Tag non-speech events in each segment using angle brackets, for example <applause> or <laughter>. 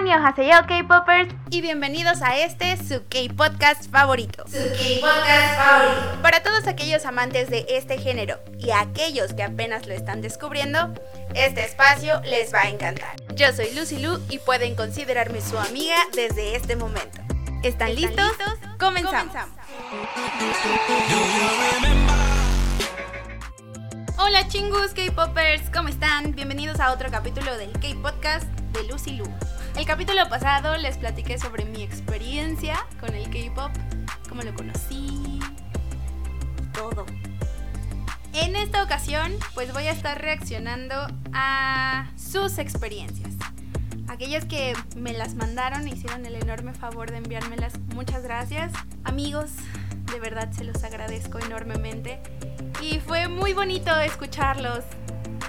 Annyeonghaseyo K-Popers y bienvenidos a este su K-Podcast favorito. Su K-Podcast favorito. Para todos aquellos amantes de este género y aquellos que apenas lo están descubriendo, este espacio les va a encantar. Yo soy Lucy Lu y pueden considerarme su amiga desde este momento. ¿Están, listos? Comenzamos. Hola chingus K-Popers, ¿cómo están? Bienvenidos a otro capítulo del K-Podcast de Lucy Lu. El capítulo pasado les platiqué sobre mi experiencia con el K-Pop, cómo lo conocí, todo. En esta ocasión, pues voy a estar reaccionando a sus experiencias. Aquellas que me las mandaron hicieron el enorme favor de enviármelas, muchas gracias. Amigos, de verdad se los agradezco enormemente. Y fue muy bonito escucharlos.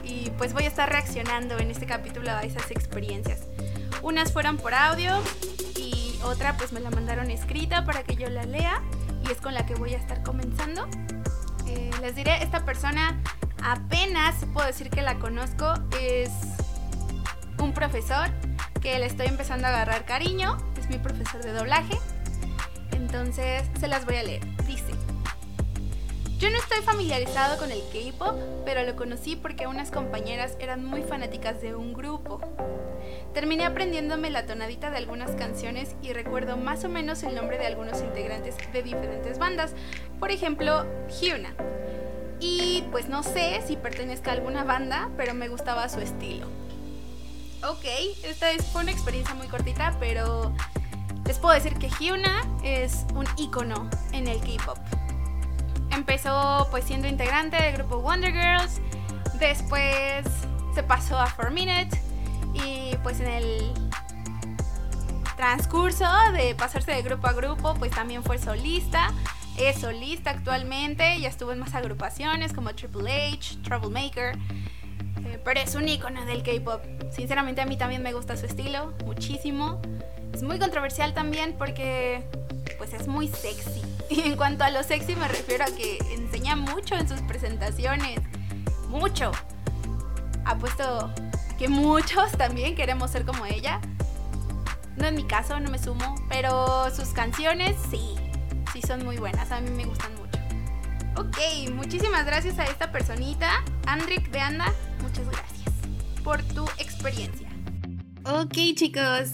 Y pues voy a estar reaccionando en este capítulo a esas experiencias. Unas fueron por audio y otra pues me la mandaron escrita para que yo la lea y es con la que voy a estar comenzando. Eh, les diré, esta persona apenas puedo decir que la conozco, es un profesor que le estoy empezando a agarrar cariño, es mi profesor de doblaje, entonces se las voy a leer. Dice, yo no estoy familiarizado con el K-Pop, pero lo conocí porque unas compañeras eran muy fanáticas de un grupo. Terminé aprendiéndome la tonadita de algunas canciones y recuerdo más o menos el nombre de algunos integrantes de diferentes bandas, por ejemplo, Hyuna. Y pues no sé si pertenezca a alguna banda, pero me gustaba su estilo. Ok, esta es, fue una experiencia muy cortita, pero les puedo decir que Hyuna es un icono en el K-pop. Empezó pues siendo integrante del grupo Wonder Girls, después se pasó a 4 Minute y pues en el transcurso de pasarse de grupo a grupo, pues también fue solista. Es solista actualmente, ya estuvo en más agrupaciones como Triple H, Troublemaker. Eh, pero es un icono del K-pop. Sinceramente a mí también me gusta su estilo, muchísimo. Es muy controversial también porque pues es muy sexy. <laughs> Y en cuanto a lo sexy me refiero a que enseña mucho en sus presentaciones. Mucho. Ha puesto que muchos también queremos ser como ella. No en mi caso, no me sumo, pero sus canciones sí, sí son muy buenas, a mí me gustan mucho. Ok, muchísimas gracias a esta personita, Andrick de Anda, muchas gracias por tu experiencia. Ok chicos,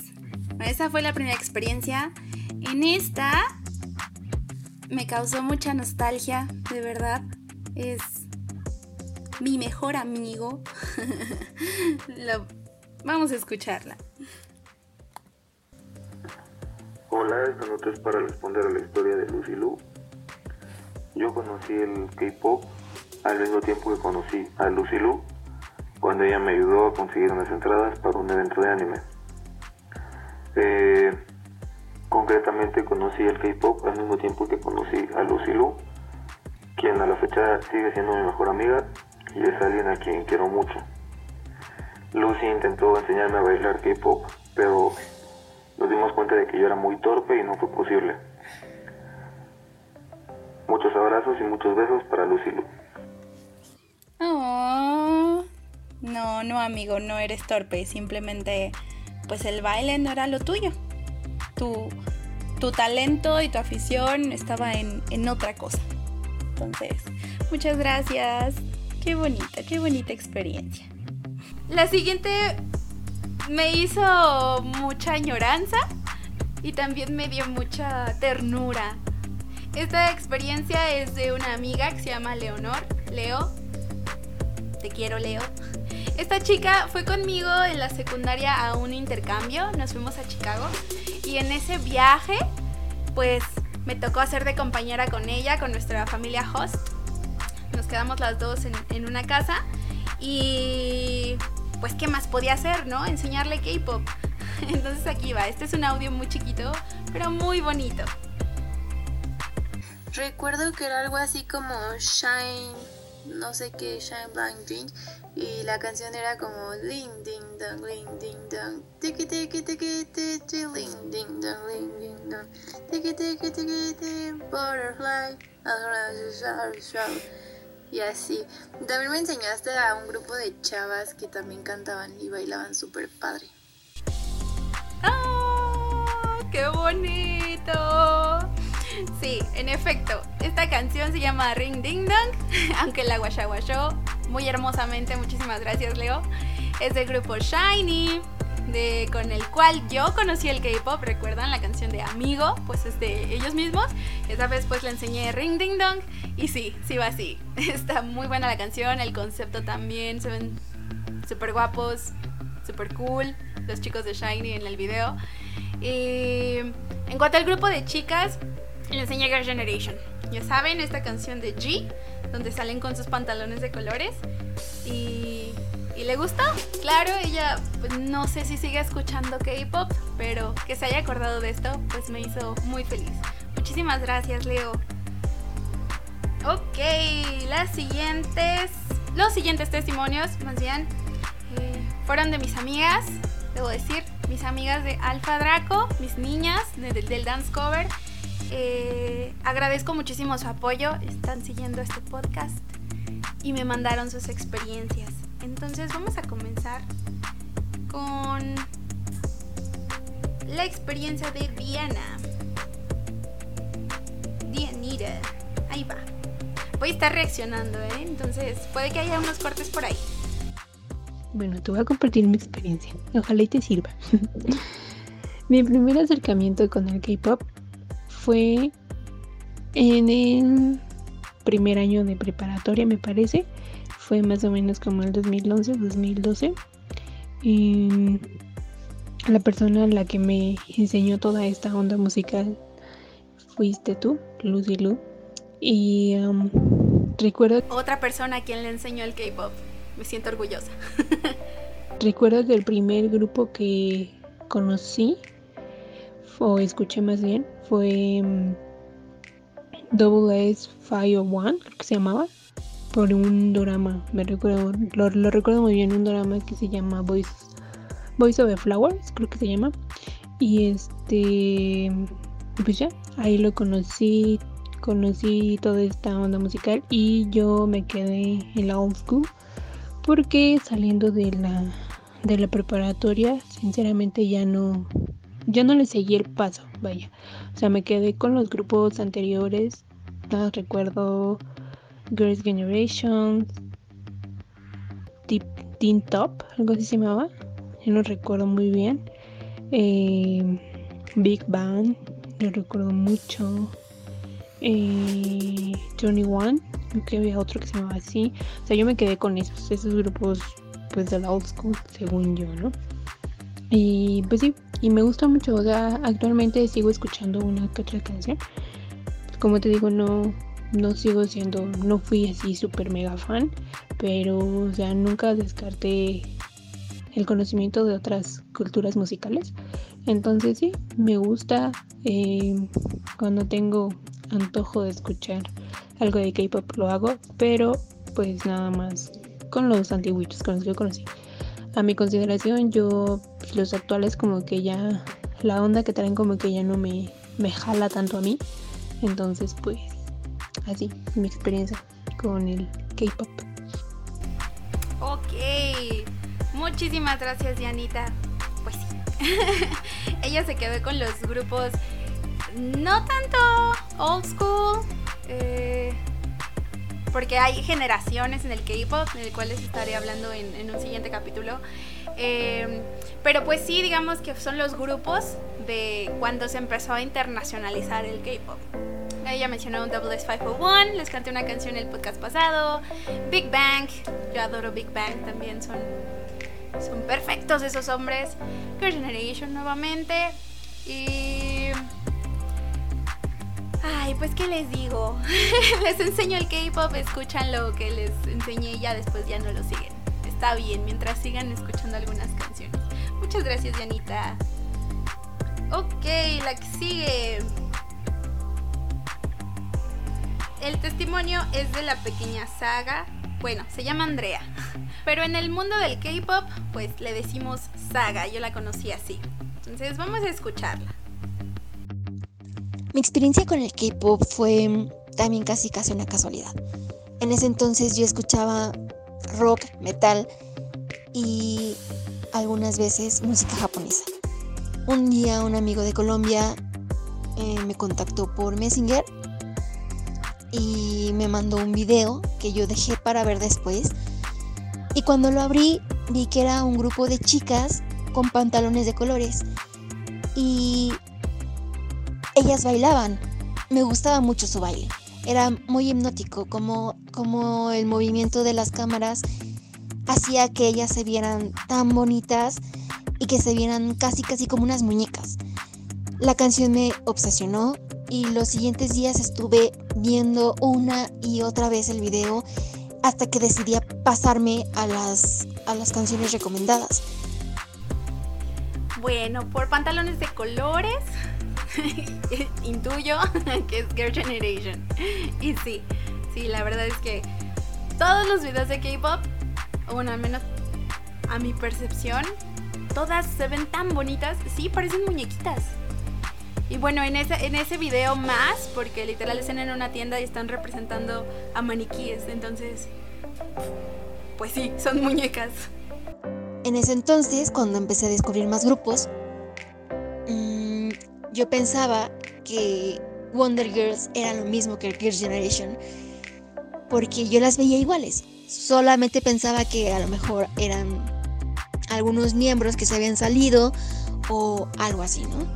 esa fue la primera experiencia. En esta me causó mucha nostalgia, de verdad. Es mi mejor amigo. <laughs> Vamos a escucharla. Hola, esta nota es para responder a la historia de Lucy Lu. Yo conocí el K-pop al mismo tiempo que conocí a Lucy Lu cuando ella me ayudó a conseguir unas entradas para un evento de anime. Eh, concretamente conocí el K-pop al mismo tiempo que conocí a Lucy Lu, quien a la fecha sigue siendo mi mejor amiga y es alguien a quien quiero mucho. Lucy intentó enseñarme a bailar K-pop, pero nos dimos cuenta de que yo era muy torpe y no fue posible. Muchos abrazos y muchos besos para Lucy Lu. Oh, no, no amigo, no eres torpe, simplemente pues el baile no era lo tuyo. Tu, tu talento y tu afición estaba en, en otra cosa. Entonces, muchas gracias. Qué bonita, qué bonita experiencia. La siguiente me hizo mucha añoranza y también me dio mucha ternura. Esta experiencia es de una amiga que se llama Leonor. Leo, te quiero Leo. Esta chica fue conmigo en la secundaria a un intercambio, nos fuimos a Chicago y en ese viaje pues me tocó hacer de compañera con ella, con nuestra familia host nos quedamos las dos en, una casa y pues qué más podía hacer, ¿no? Enseñarle K-pop. <laughs> Entonces aquí va, este es un audio muy chiquito, pero muy bonito. Recuerdo que era algo así como Shine, no sé qué, Shine Blank Ding, y la canción era como Ding Ding Dong, Ding Ding Dong, Tiki Tiki Tiki Tiki, Ding Ding Dong, Ding Ding Dong, Tiki Tiki Tiki Butterfly, y así. También me enseñaste a un grupo de chavas que también cantaban y bailaban súper padre. Ah, ¡Qué bonito! <laughs> Sí, en efecto, esta canción se llama Ring Ding Dong, <laughs> aunque la guachaguachó muy hermosamente, muchísimas gracias Leo. Es del grupo Shiny, de, con el cual yo conocí el K-pop, recuerdan la canción de Amigo, pues es de ellos mismos. Esa vez pues le enseñé Ring Ding Dong y sí, sí va así. <laughs> Está muy buena la canción, el concepto también, se ven súper guapos, súper cool los chicos de Shiny en el video. Y en cuanto al grupo de chicas, le enseñé Girl Generation. Ya saben, esta canción de G, donde salen con sus pantalones de colores. Y, y le gustó. Claro, ella pues, no sé si sigue escuchando K-pop, pero que se haya acordado de esto, pues me hizo muy feliz. Muchísimas gracias, Leo. Ok, las siguientes. Los siguientes testimonios, más bien, eh, fueron de mis amigas, debo decir, mis amigas de Alfa Draco, mis niñas del dance cover. Eh, agradezco muchísimo su apoyo, están siguiendo este podcast y me mandaron sus experiencias. Entonces vamos a comenzar con la experiencia de Diana. Dianita. Ahí va. Voy a estar reaccionando, ¿eh? Entonces puede que haya unos cortes por ahí. Bueno, te voy a compartir mi experiencia. Ojalá y te sirva. <laughs> mi primer acercamiento con el K-pop fue en el primer año de preparatoria, me parece. Fue más o menos como el 2011, 2012. Y la persona a la que me enseñó toda esta onda musical fuiste tú, Lucy Lu. Y um, recuerdo... Otra persona a quien le enseñó el K-Pop. Me siento orgullosa. <laughs> recuerdo que el primer grupo que conocí, o escuché más bien, fue um, Double S Fire One, creo que se llamaba, por un drama. Me recuerdo, lo, lo, recuerdo muy bien, un drama que se llama Voice, Voice of the Flowers, creo que se llama. Y este, pues ya, ahí lo conocí, conocí toda esta onda musical y yo me quedé en la old school porque saliendo de la de la preparatoria sinceramente ya no ya no le seguí el paso vaya o sea me quedé con los grupos anteriores no recuerdo Girls Generation Teen Top algo así se llamaba yo no recuerdo muy bien eh, Big Bang lo recuerdo mucho eh, Johnny One, que había otro que se llamaba así. O sea, yo me quedé con esos, esos grupos pues de la old school, según yo, ¿no? Y pues sí, y me gusta mucho, o sea, actualmente sigo escuchando una que otra canción. Como te digo, no, no sigo siendo, no fui así súper mega fan, pero, o sea, nunca descarté el conocimiento de otras culturas musicales. Entonces sí, me gusta eh, cuando tengo antojo de escuchar algo de K-pop lo hago, pero pues nada más con los antiguitos, con los que yo conocí. A mi consideración, yo los actuales como que ya la onda que traen como que ya no me, me jala tanto a mí. Entonces pues así, mi experiencia con el K-pop. Ok, muchísimas gracias Dianita. Pues sí, <laughs> ella se quedó con los grupos no tanto old school, eh, porque hay generaciones en el K-pop, en el cual les estaré hablando en, un siguiente capítulo. Eh, pero pues sí, digamos que son los grupos de cuando se empezó a internacionalizar el K-pop. Ella mencionó un Double S501, les canté una canción en el podcast pasado. Big Bang, yo adoro Big Bang también, son, son perfectos esos hombres. Girl Generation nuevamente. Y Ay, pues qué les digo. <laughs> les enseño el K-pop, escuchan lo que les enseñé y ya después ya no lo siguen. Está bien, mientras sigan escuchando algunas canciones. Muchas gracias, Janita. Ok, la que sigue. El testimonio es de la pequeña saga. Bueno, se llama Andrea. <laughs> Pero en el mundo del K-pop, pues le decimos saga. Yo la conocí así. Entonces vamos a escucharla. Mi experiencia con el K-Pop fue mm, también casi casi una casualidad. En ese entonces yo escuchaba rock, metal y algunas veces música japonesa. un día un amigo de Colombia eh, me contactó por Messenger y me mandó un video que yo dejé para ver después. Y cuando lo abrí vi que era un grupo de chicas con pantalones de colores. Y ellas bailaban. Me gustaba mucho su baile. Era muy hipnótico, como, como el movimiento de las cámaras hacía que ellas se vieran tan bonitas y que se vieran casi casi como unas muñecas. La canción me obsesionó y los siguientes días estuve viendo una y otra vez el video hasta que decidí pasarme a las, a las canciones recomendadas. Bueno, por pantalones de colores, <laughs> intuyo <laughs> que es Girl Generation. Y sí, sí, la verdad es que todos los videos de K-pop, bueno, al menos a mi percepción, todas se ven tan bonitas, sí, parecen muñequitas. Y bueno, en ese, en ese video más, porque literal están en una tienda y están representando a maniquíes, entonces, pues sí, son muñecas. En ese entonces, cuando empecé a descubrir más grupos, yo pensaba que Wonder Girls era lo mismo que Girls' Generation, porque yo las veía iguales. Solamente pensaba que a lo mejor eran algunos miembros que se habían salido o algo así, ¿no?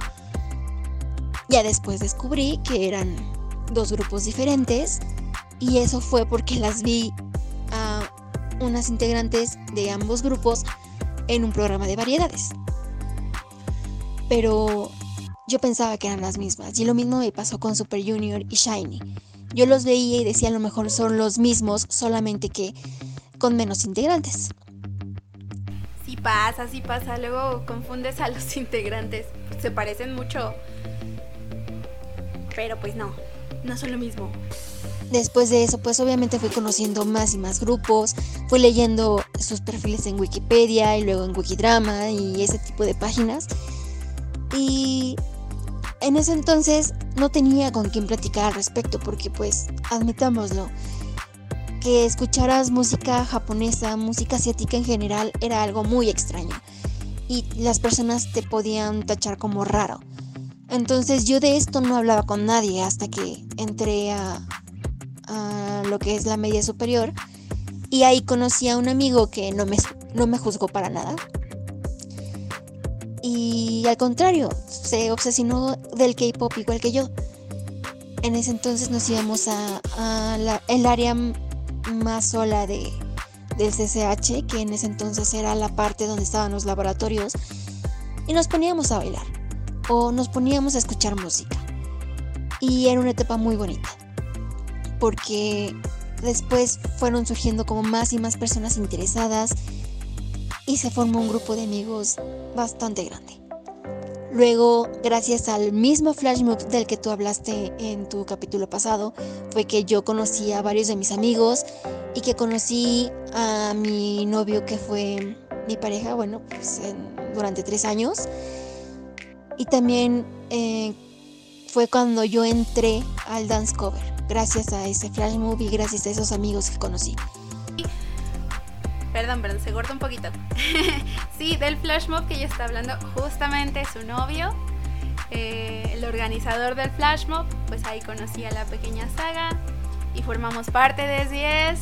Ya después descubrí que eran dos grupos diferentes y eso fue porque las vi a unas integrantes de ambos grupos en un programa de variedades. Pero yo pensaba que eran las mismas y lo mismo me pasó con Super Junior y Shiny. Yo los veía y decía a lo mejor son los mismos, solamente que con menos integrantes. Sí pasa, sí pasa, luego confundes a los <laughs> integrantes, se parecen mucho pero pues no, no son lo mismo. Después de eso, pues obviamente fui conociendo más y más grupos, fui leyendo sus perfiles en Wikipedia y luego en Wikidrama y ese tipo de páginas. Y en ese entonces no tenía con quién platicar al respecto porque pues admitámoslo, que escucharas música japonesa, música asiática en general era algo muy extraño y las personas te podían tachar como raro. Entonces yo de esto no hablaba con nadie hasta que entré a, lo que es la media superior y ahí conocí a un amigo que no me, no me juzgó para nada. Y al contrario, se obsesionó del K-Pop igual que yo. En ese entonces nos íbamos a, el área más sola de, del CCH, que en ese entonces era la parte donde estaban los laboratorios, y nos poníamos a bailar o nos poníamos a escuchar música. Y era una etapa muy bonita, porque después fueron surgiendo como más y más personas interesadas y se formó un grupo de amigos bastante grande. Luego, gracias al mismo flash mob del que tú hablaste en tu capítulo pasado, fue que yo conocí a varios de mis amigos y que conocí a mi novio que fue mi pareja, bueno, pues durante tres años. Y también eh, fue cuando yo entré al dance cover, gracias a ese flash movie, gracias a esos amigos que conocí. Perdón, perdón, se corta un poquito. <laughs> sí, del flash mob que ella está hablando, justamente su novio, eh, el organizador del flash mob, pues ahí conocí a la pequeña saga y formamos parte de 10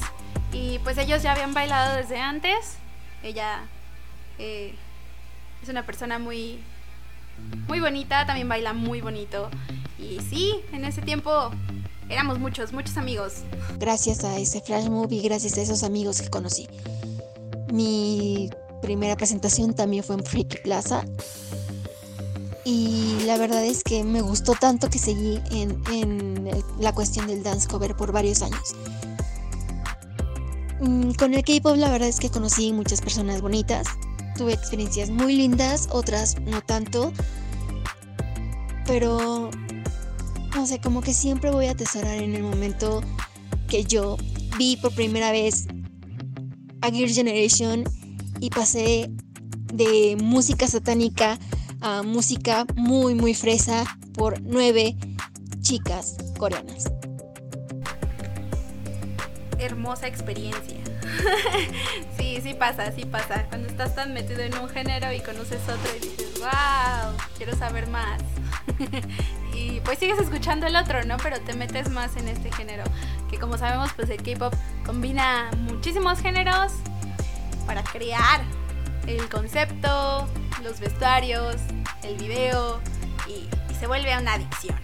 y pues ellos ya habían bailado desde antes. Ella eh, es una persona muy muy bonita, también baila muy bonito. Y sí, en ese tiempo éramos muchos, muchos amigos. Gracias a ese flash movie, gracias a esos amigos que conocí. Mi primera presentación también fue en Freaky Plaza. Y la verdad es que me gustó tanto que seguí en, la cuestión del dance cover por varios años. Mm, con el K-pop la verdad es que conocí muchas personas bonitas, tuve experiencias muy lindas, otras no tanto. Pero, no sé, como que siempre voy a atesorar en el momento que yo vi por primera vez a Gear Generation y pasé de música satánica a música muy, muy fresa por nueve chicas coreanas. Hermosa experiencia. <laughs> sí, sí pasa, sí pasa. Cuando estás tan metido en un género y conoces otro y ¡Wow! Quiero saber más. <laughs> y pues sigues escuchando el otro, ¿no? Pero te metes más en este género. Que como sabemos, pues el K-pop combina muchísimos géneros para crear el concepto, los vestuarios, el video y, se vuelve una adicción.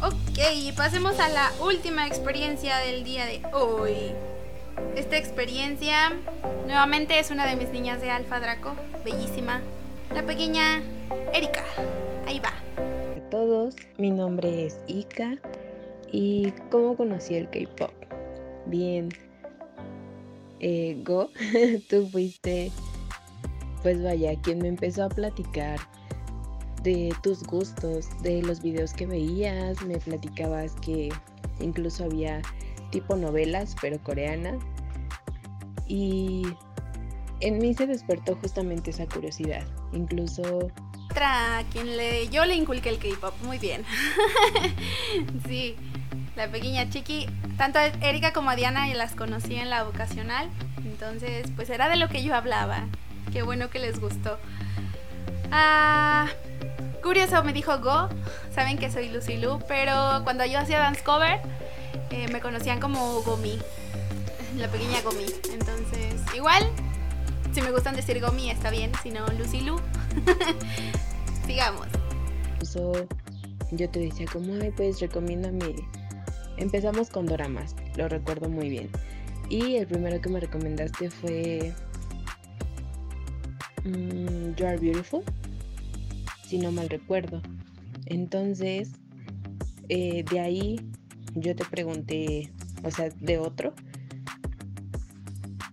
Ok, pasemos a la última experiencia del día de hoy. Esta experiencia nuevamente es una de mis niñas de Alfa Draco, bellísima, la pequeña Erika. Ahí va. a todos, mi nombre es Ika y ¿cómo conocí el K-Pop? Bien, eh, Go, <laughs> tú fuiste, pues vaya, quien me empezó a platicar de tus gustos, de los videos que veías, me platicabas que incluso había tipo novelas, pero coreanas, y en mí se despertó justamente esa curiosidad, incluso Otra quien le, yo le inculqué el K-pop, muy bien. <laughs> sí, la pequeña chiqui, tanto Erika como a Diana las conocí en la vocacional, entonces pues era de lo que yo hablaba. Qué bueno que les gustó. Ah, curioso, me dijo Go, saben que soy Lucy Lu, pero cuando yo hacía dance cover eh, me conocían como Gomi, la pequeña Gomi. Entonces, igual, si me gustan decir Gomi está bien, si no Lucy Lu. <laughs> Sigamos. incluso yo te decía como, ay, pues recomiéndame. Empezamos con doramas, lo recuerdo muy bien. Y el primero que me recomendaste fue mm, You Are Beautiful, si no mal recuerdo. Entonces, eh, de ahí yo te pregunté, o sea, de otro.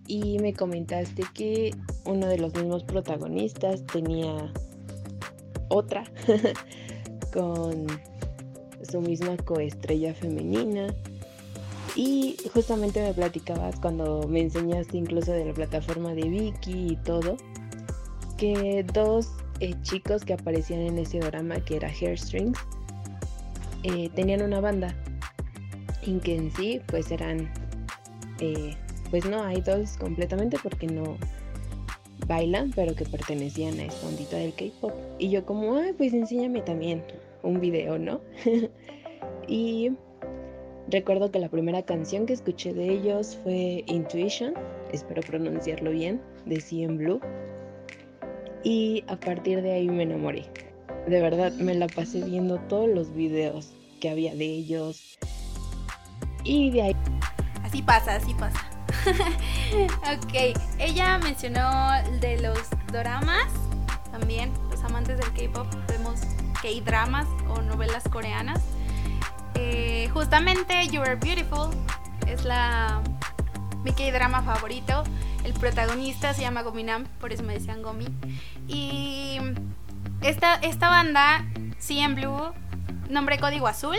Y me comentaste que uno de los mismos protagonistas tenía otra <laughs> con su misma coestrella femenina. Y justamente me platicabas cuando me enseñaste incluso de la plataforma de Vicky y todo, que dos eh, chicos que aparecían en ese drama, que era Hairstrings, eh, tenían una banda, y que en sí pues eran, eh, pues no idols completamente porque no bailan, pero que pertenecían a esta ondita del K-pop. Y yo como, ay, pues enséñame también un video, ¿no? <laughs> y recuerdo que la primera canción que escuché de ellos fue Intuition, espero pronunciarlo bien, de CM Blue. Y a partir de ahí me enamoré. De verdad, me la pasé viendo todos los videos que había de ellos. Y de ahí Así pasa, así pasa. <laughs> ok, ella mencionó de los doramas, también los amantes del K-pop, vemos K-dramas o novelas coreanas. Eh, justamente You Are Beautiful es la mi K-drama favorito. El protagonista se llama Gominam, por eso me decían Gomi. Y esta, esta banda, CM Blue, nombre código azul,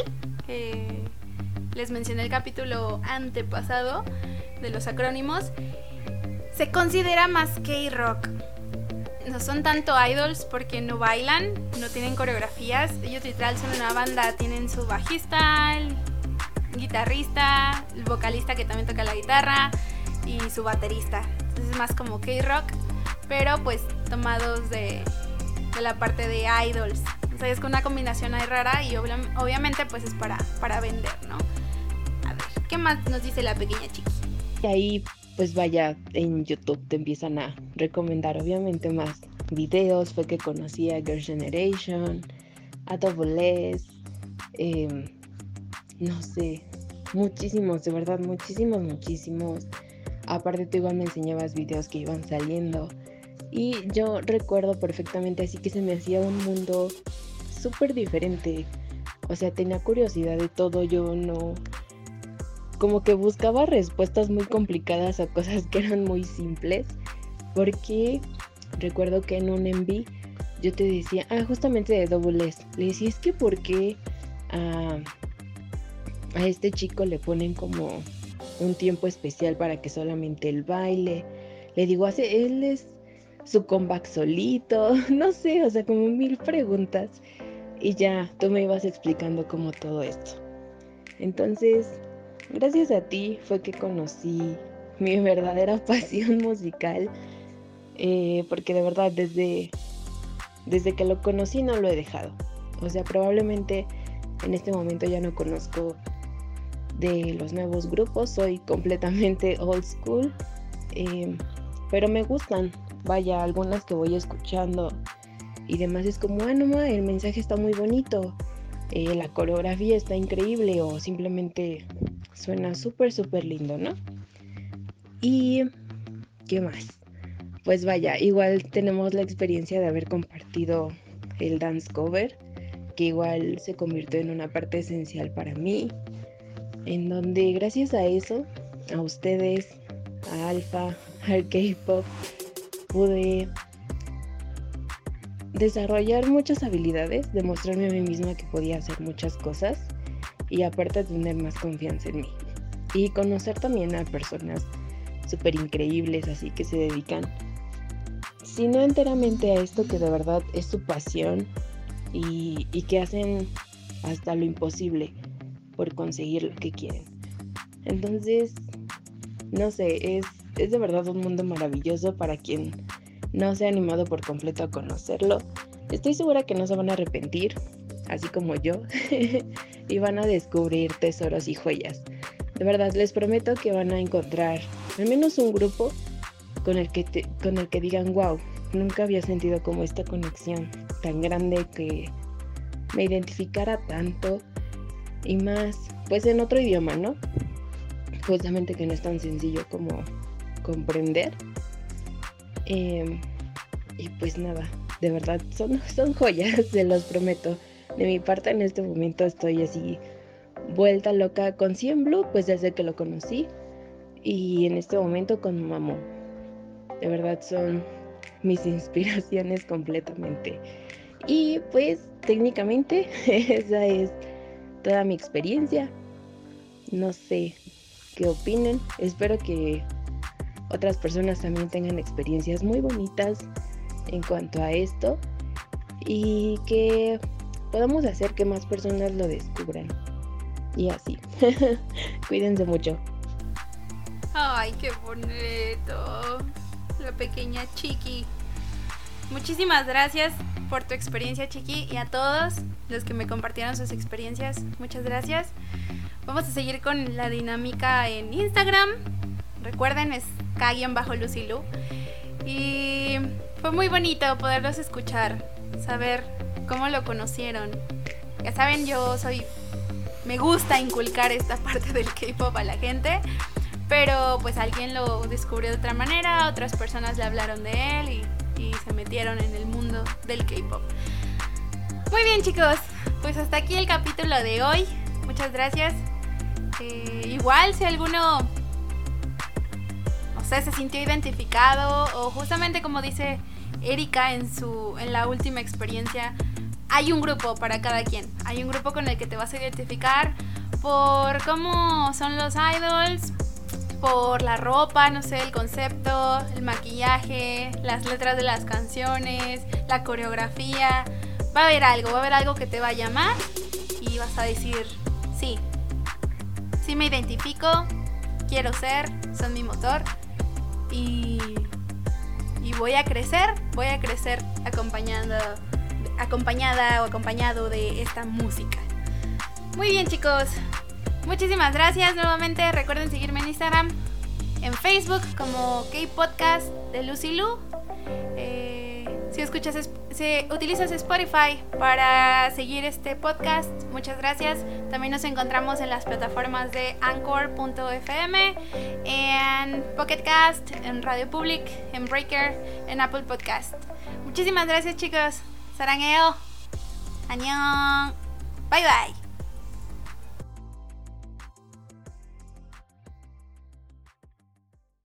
les mencioné el capítulo antepasado de los acrónimos, se considera más K-rock. No son tanto idols porque no bailan, no tienen coreografías. Ellos literal son una banda, tienen su bajista, el guitarrista, el vocalista que también toca la guitarra y su baterista. Entonces es más como K-rock, pero pues tomados de, de la parte de idols. O sea, es una combinación ahí rara y obvia- obviamente pues es para, para vender, ¿no? ¿Qué más nos dice la pequeña chiqui? Y ahí, pues vaya, en YouTube te empiezan a recomendar obviamente más videos. Fue que conocí a Girl Generation, a Double S, em, no sé, muchísimos, de verdad, muchísimos, muchísimos. Aparte tú igual me enseñabas videos que iban saliendo. Y yo recuerdo perfectamente así que se me hacía un mundo súper diferente. O sea, tenía curiosidad de todo, yo no, como que buscaba respuestas muy complicadas a cosas que eran muy simples. Porque recuerdo que en un enví yo te decía, ah, justamente de Double S. Le decía, es que por qué a, a este chico le ponen como un tiempo especial para que solamente él baile. Le digo, hace, él es su comeback solito. <laughs> No sé, o sea, como mil preguntas. Y ya tú me ibas explicando como todo esto. Entonces, Gracias a ti fue que conocí mi verdadera <laughs> pasión musical, eh, porque de verdad desde desde que lo conocí no lo he dejado. O sea, probablemente en este momento ya no conozco de los nuevos grupos, soy completamente <laughs> old school, em, pero me gustan, vaya, algunas que voy escuchando y demás es como, ah, no, el mensaje está muy bonito, eh, la coreografía está increíble o simplemente suena súper, súper lindo, ¿no? Y, ¿qué más? Pues vaya, igual tenemos la experiencia de haber compartido el dance cover, que igual se convirtió en una parte esencial para mí, en donde gracias a eso, a ustedes, a Alfa, al K-Pop, pude desarrollar muchas habilidades, demostrarme a mí misma que podía hacer muchas cosas y aparte tener más confianza en mí. Y conocer también a personas súper increíbles, así que se dedican, si no enteramente a esto que de verdad es su pasión y, y que hacen hasta lo imposible por conseguir lo que quieren. Entonces, no sé, es, es de verdad un mundo maravilloso para quien no se ha animado por completo a conocerlo. Estoy segura que no se van a arrepentir, así como yo, <laughs> y van a descubrir tesoros y joyas. De verdad, les prometo que van a encontrar al menos un grupo con el que, con el que digan, wow, nunca había sentido como esta conexión tan grande que me identificara tanto y más, pues en otro idioma, ¿no? Justamente que no es tan sencillo como comprender. Em, y pues nada, de verdad, son, son joyas, <laughs> se los prometo. De mi parte en este momento estoy así vuelta loca con Cien Blue, pues desde que lo conocí. Y en este momento con Mamo. De verdad son mis <laughs> inspiraciones completamente. Y pues técnicamente <laughs> esa es toda mi experiencia. No sé qué opinen. Espero que otras personas también tengan experiencias muy bonitas en cuanto a esto y que podamos hacer que más personas lo descubran. Y así. <laughs> Cuídense mucho. Ay, qué bonito. La pequeña Chiqui. Muchísimas gracias por tu experiencia, Chiqui, y a todos los que me compartieron sus experiencias. Muchas gracias. Vamos a seguir con la dinámica en Instagram. Recuerden, es bajo Lucilu. Y fue muy bonito poderlos escuchar, saber cómo lo conocieron. Ya saben, yo soy. Me gusta inculcar esta <laughs> parte del K-pop a la gente, pero pues alguien lo descubrió de otra manera, otras personas le hablaron de él y, se metieron en el mundo del K-pop. Muy bien, chicos, pues hasta aquí el capítulo de hoy. Muchas gracias. Eh, igual, si alguno no sé, se sintió identificado o justamente como dice Erika en su en la última experiencia, hay un grupo para cada quien. Hay un grupo con el que te vas a identificar por cómo son los idols, por la ropa, no sé, el concepto, el maquillaje, las letras de las canciones, la coreografía. Va a haber algo, va a haber algo que te va a llamar y vas a decir, sí, sí me identifico, quiero ser, son mi motor y y voy a crecer, voy a crecer acompañando, acompañada o acompañado de esta música. Muy bien chicos, muchísimas gracias nuevamente. Recuerden seguirme en Instagram, en Facebook como K-Podcast de Lucy Lu. Eh, si escuchas si utilizas Spotify para seguir este podcast, muchas gracias. También nos encontramos en las plataformas de Anchor.fm, en Pocketcast, en Radio Public, en Breaker, en Apple Podcast. Muchísimas gracias chicos. 사랑해요. 안녕. 바이바이.